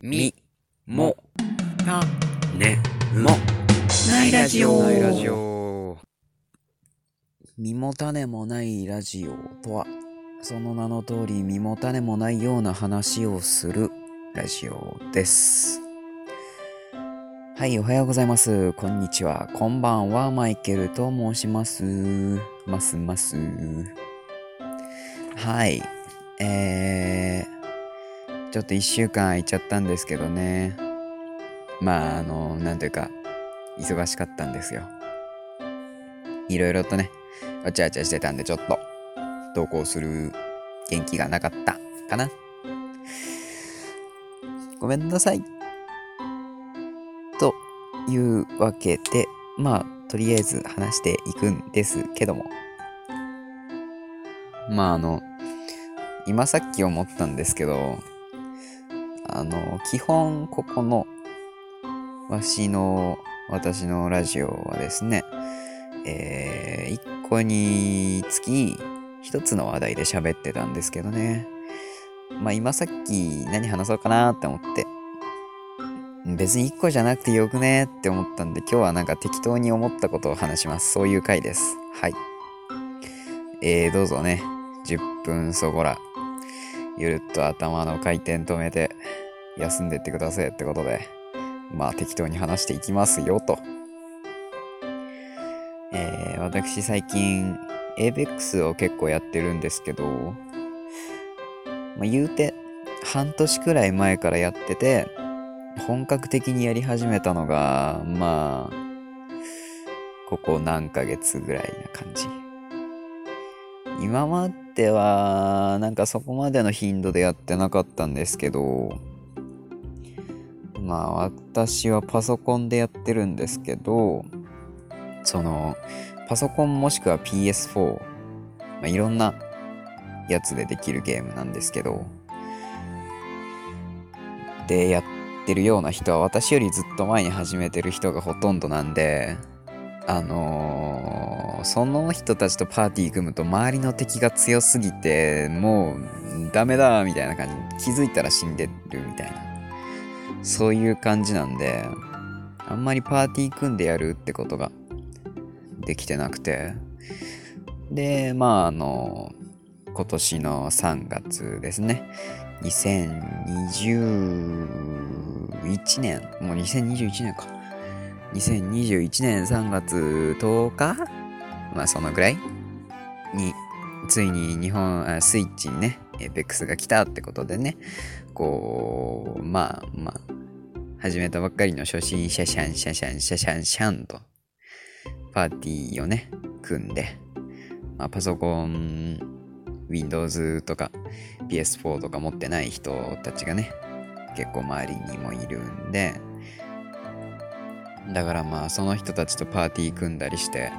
み、も、た、ね、も、ないラジオないラジオ。身も種もないラジオとは、その名の通り身も種もないような話をするラジオです。はい、おはようございます。こんにちは。こんばんは、マイケルと申します。ますます。はい。えー、ちょっと一週間空いちゃったんですけどね。まあ、あの、なんというか、忙しかったんですよ。いろいろとね、わちゃわちゃしてたんで、ちょっと、投稿する元気がなかったかな。ごめんなさい。というわけで、まあ、とりあえず話していくんですけども。まあ、あの、今さっき思ったんですけど、あの、基本ここの、わしの、私のラジオはですね、えー、一個につき一つの話題で喋ってたんですけどね。まあ今さっき何話そうかなって思って、別に一個じゃなくてよくねって思ったんで、今日はなんか適当に思ったことを話します。そういう回です。はい。えー、どうぞね、10分そこら、ゆるっと頭の回転止めて、休んでってくださいってことで、まあ適当に話していきますよと。えー、私最近 ABEX を結構やってるんですけど、まあ、言うて半年くらい前からやってて、本格的にやり始めたのが、まあ、ここ何ヶ月ぐらいな感じ。今までは、なんかそこまでの頻度でやってなかったんですけど、まあ私はパソコンでやってるんですけど、その、パソコンもしくは PS4、まあ、いろんなやつでできるゲームなんですけど、でやってるような人は私よりずっと前に始めてる人がほとんどなんで、あのーその人たちとパーティー組むと周りの敵が強すぎて、もうダメだみたいな感じ気づいたら死んでるみたいな。そういう感じなんで、あんまりパーティー組んでやるってことができてなくて。で、まあ、あの、今年の3月ですね。2021年、もう2021年か。2021年3月10日？まあ、そのぐらい？に、ついに日本、スイッチにね、APEX が来たってことでね、こう、まあまあ、始めたばっかりの初心者シャンシャシャンシャシャンシャンと、パーティーをね、組んで、まあ、パソコン、Windows とか PS4 とか持ってない人たちがね、結構周りにもいるんで、だからまあその人たちとパーティー組んだりして、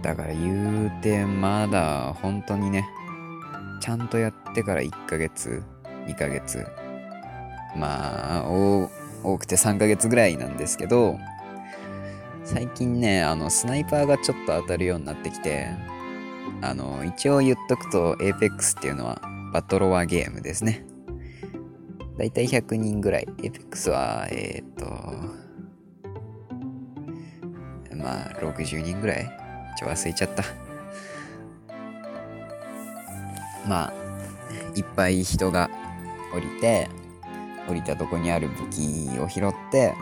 だから言うてまだ本当にね、ちゃんとやってから1ヶ月、2ヶ月、まあ、多くて3ヶ月ぐらいなんですけど、最近ね、あの、スナイパーがちょっと当たるようになってきて、あの、一応言っとくと、Apex っていうのはバトロワゲームですね。だいたい100人ぐらい。Apex は、えっ、と、まあ、60人ぐらいちょ、忘れちゃった。まあ、いっぱい人が降りて、降りたとこにある武器を拾って、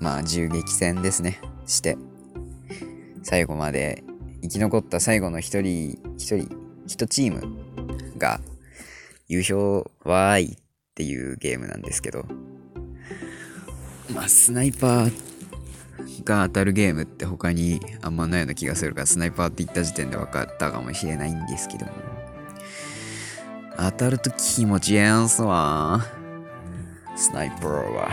まあ、銃撃戦ですね。して、最後まで生き残った最後の一人、一人、一チームが優勝わーいっていうゲームなんですけど、まあ、スナイパーが当たるゲームって他にあんまないような気がするから、スナイパーって言った時点で分かったかもしれないんですけども、当たると気持ちええんすわ。スナイパーは。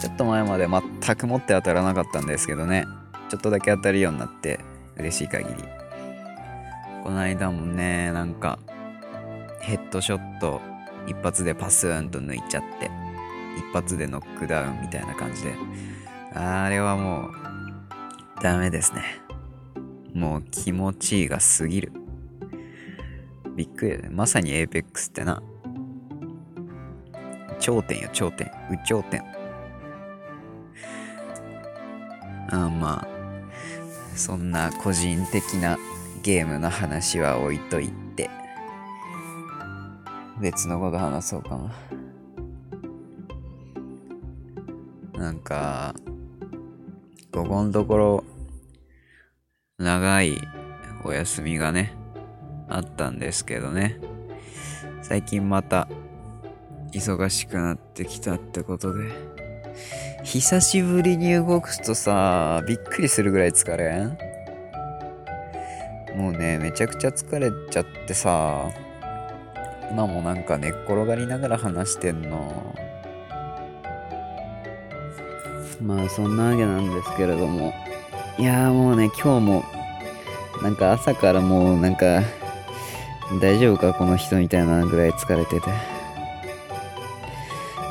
ちょっと前まで全く持って当たらなかったんですけどね。ちょっとだけ当たるようになって嬉しい限り。この間もね、なんか、ヘッドショット一発でパスーンと抜いちゃって、一発でノックダウンみたいな感じで。あれはもう、ダメですね。もう気持ちいいが過ぎる。びっくりだね。まさにエーペックスってな。頂点よ、頂点。有頂点。あまあ、そんな個人的なゲームの話は置いといて、別のこと話そうかな。なんか、ここのところ、長いお休みがね、あったんですけどね。最近また、忙しくなってきたってことで。久しぶりに動くとさ、びっくりするぐらい疲れん？もうね、めちゃくちゃ疲れちゃってさ、今もなんか寝っ転がりながら話してんの。まあそんなわけなんですけれども。いやもうね、今日も、なんか朝からもうなんか、大丈夫かこの人みたいなぐらい疲れてて。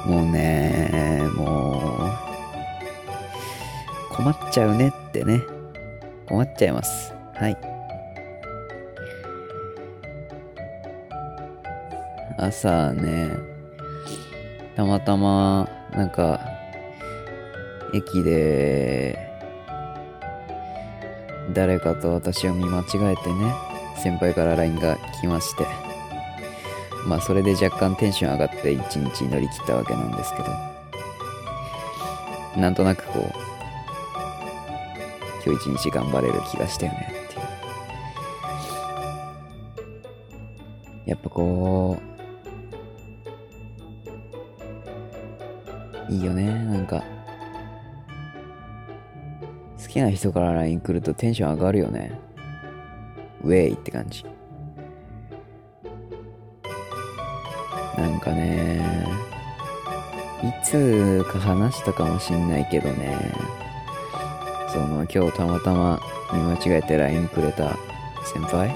もうね、もう、困っちゃうねってね。困っちゃいます。はい。朝ね、たまたま、なんか、駅で、誰かと私を見間違えてね、先輩から LINE が来まして、まあそれで若干テンション上がって一日乗り切ったわけなんですけど、なんとなくこう、今日一日頑張れる気がしたよねっていう。やっぱこう、いいよね、なんか。好きな人から LINE 来るとテンション上がるよね。ウェイって感じ。なんかね、いつか話したかもしんないけどね、その今日たまたま見間違えて LINE くれた先輩？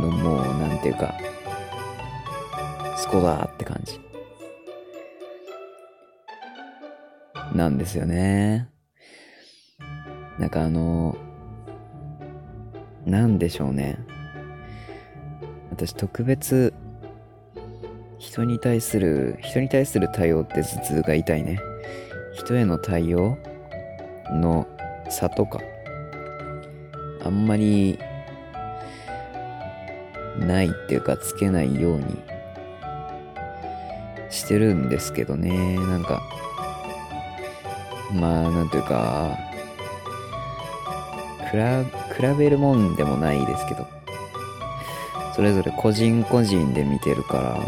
のもうなんていうか、スコだって感じ。なんですよね。なんかあの、なんでしょうね。私特別人に対する、人に対する対応って頭痛が痛いね。人への対応の差とか、あんまりないっていうかつけないようにしてるんですけどね。なんか、まあ、なんというか、比べるもんでもないですけど、それぞれ個人個人で見てるか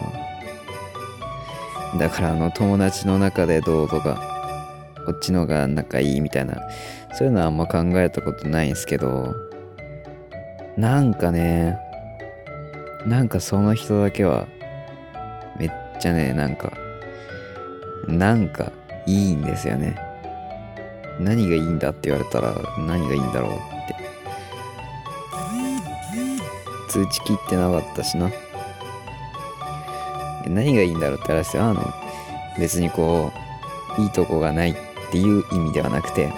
ら、だからあの友達の中でどうとか、こっちのが仲いいみたいな、そういうのはあんま考えたことないんですけど、なんかね、なんかその人だけは、めっちゃね、なんか、なんかいいんですよね。何がいいんだって言われたら何がいいんだろう。通知切ってなかったしな。何がいいんだろうって話は、あの、別にこう、いいとこがないっていう意味ではなくて、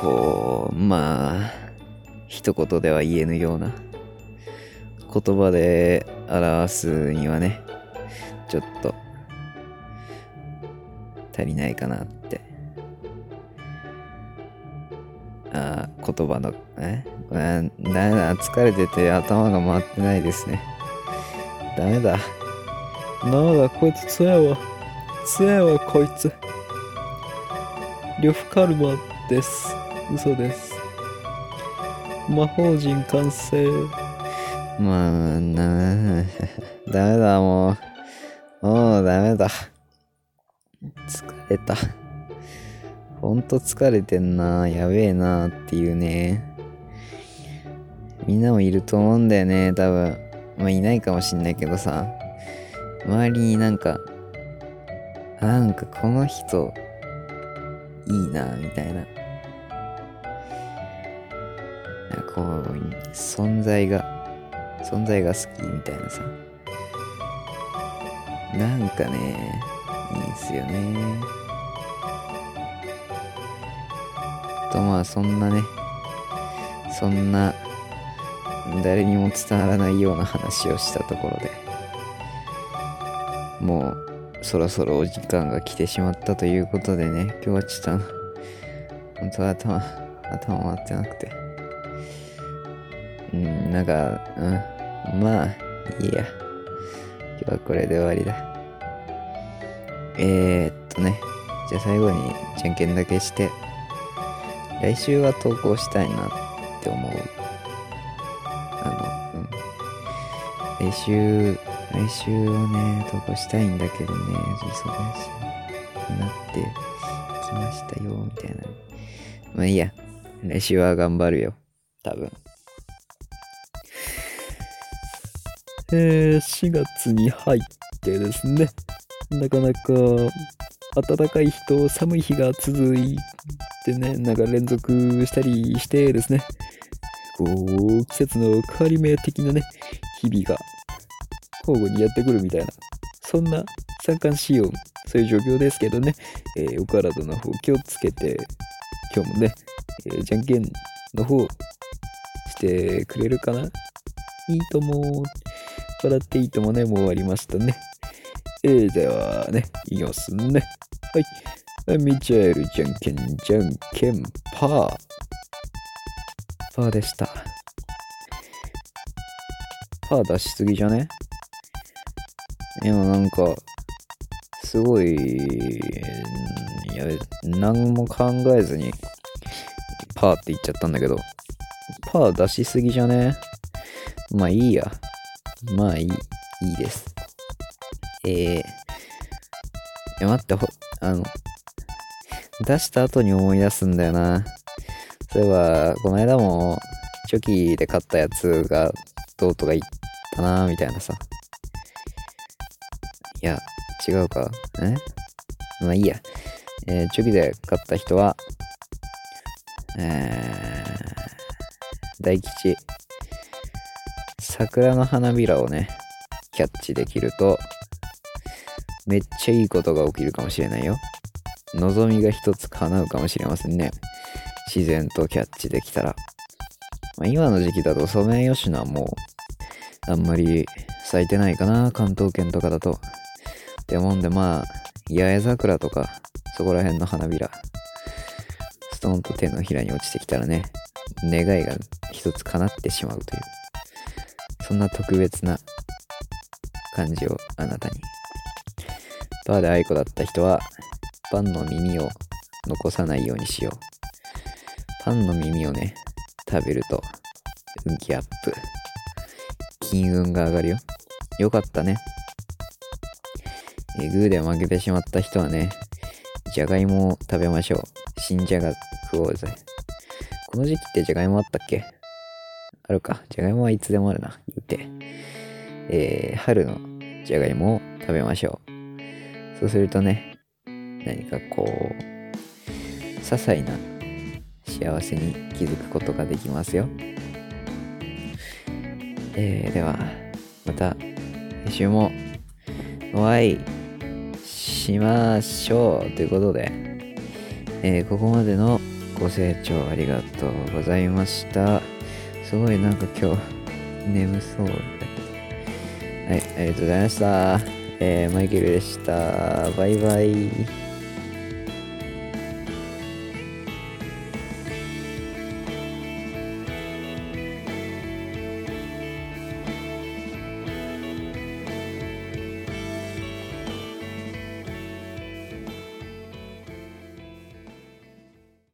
こう、まあ、一言では言えぬような言葉で表すにはね、ちょっと足りないかなって。あ言葉の、え？あーダメだ、疲れてて頭が回ってないですね。ダメだ。ダメだ、こいつ強いわ。強いわ、こいつ。呂布カルマです。嘘です。魔法陣完成。まあ、な、ダメだ、もう。もうダメだ。疲れた。ほんと疲れてんな。やべえなっていうね。みんなもいると思うんだよね、多分。まあいないかもしんないけどさ。周りになんか、なんかこの人、いいな、みたいな。なこう、存在が、存在が好きみたいなさ。なんかね、いいんすよね。とまあそんなね、そんな誰にも伝わらないような話をしたところで、もうそろそろお時間が来てしまったということでね、今日はちょっと、本当は頭、頭回ってなくて。うん、なんか、うん、まあ、いいや。今日はこれで終わりだ。えー、っとね、じゃあ最後にじゃんけんだけして、来週は投稿したいなって思う。あの、うん。来週、来週はね、投稿したいんだけどね、忙しいなってきましたよ、みたいな。まあいいや。来週は頑張るよ。多分。えー、4月に入ってですね、なかなか暖かい日と寒い日が続いってね、なんか連続したりしてですね、こう、季節の変わり目的なね、日々が交互にやってくるみたいな、そんな三寒四温、そういう状況ですけどね、えーお体の方気をつけて、今日もね、えーじゃんけんの方してくれるかな？いいとも、笑っていいともね、もう終わりましたね。えー、ではね、いきますね。はい。ミチャエルじゃんけんじゃんけんパー。パーでした。パー出しすぎじゃね？いや、なんか、すごい、いや、何も考えずに、パーって言っちゃったんだけど、パー出しすぎじゃね？まあいいや。まあいい、いいです。えー、いや待って、ほ、あの、出した後に思い出すんだよな。そういえば、この間も、チョキで買ったやつがどうとか言ったなみたいなさ。いや、違うか。え？まあいいや。えーチョキで買った人は、えー、大吉。桜の花びらをね、キャッチできると、めっちゃいいことが起きるかもしれないよ。望みが一つ叶うかもしれませんね。自然とキャッチできたら。まあ、今の時期だとソメイヨシノはもう、あんまり咲いてないかな、関東圏とかだと。ってもんでまあ、八重桜とか、そこら辺の花びら、ストーンと手のひらに落ちてきたらね、願いが一つ叶ってしまうという、そんな特別な感じをあなたに。パーで愛子だった人は、パンの耳を残さないようにしよう。パンの耳をね、食べると、運気アップ。金運が上がるよ。よかったね。えーグーで負けてしまった人はね、じゃがいもを食べましょう。新じゃが食おうぜ。この時期ってじゃがいもあったっけ？あるか。じゃがいもはいつでもあるな。言うて。えー春のじゃがいもを食べましょう。そうするとね、何かこう、些細な幸せに気づくことができますよ。えーでは、また来週もお会いしましょうということで、えーここまでのご清聴ありがとうございました。すごいなんか今日眠そう。はい、ありがとうございました。えーマイケルでした。バイバイ。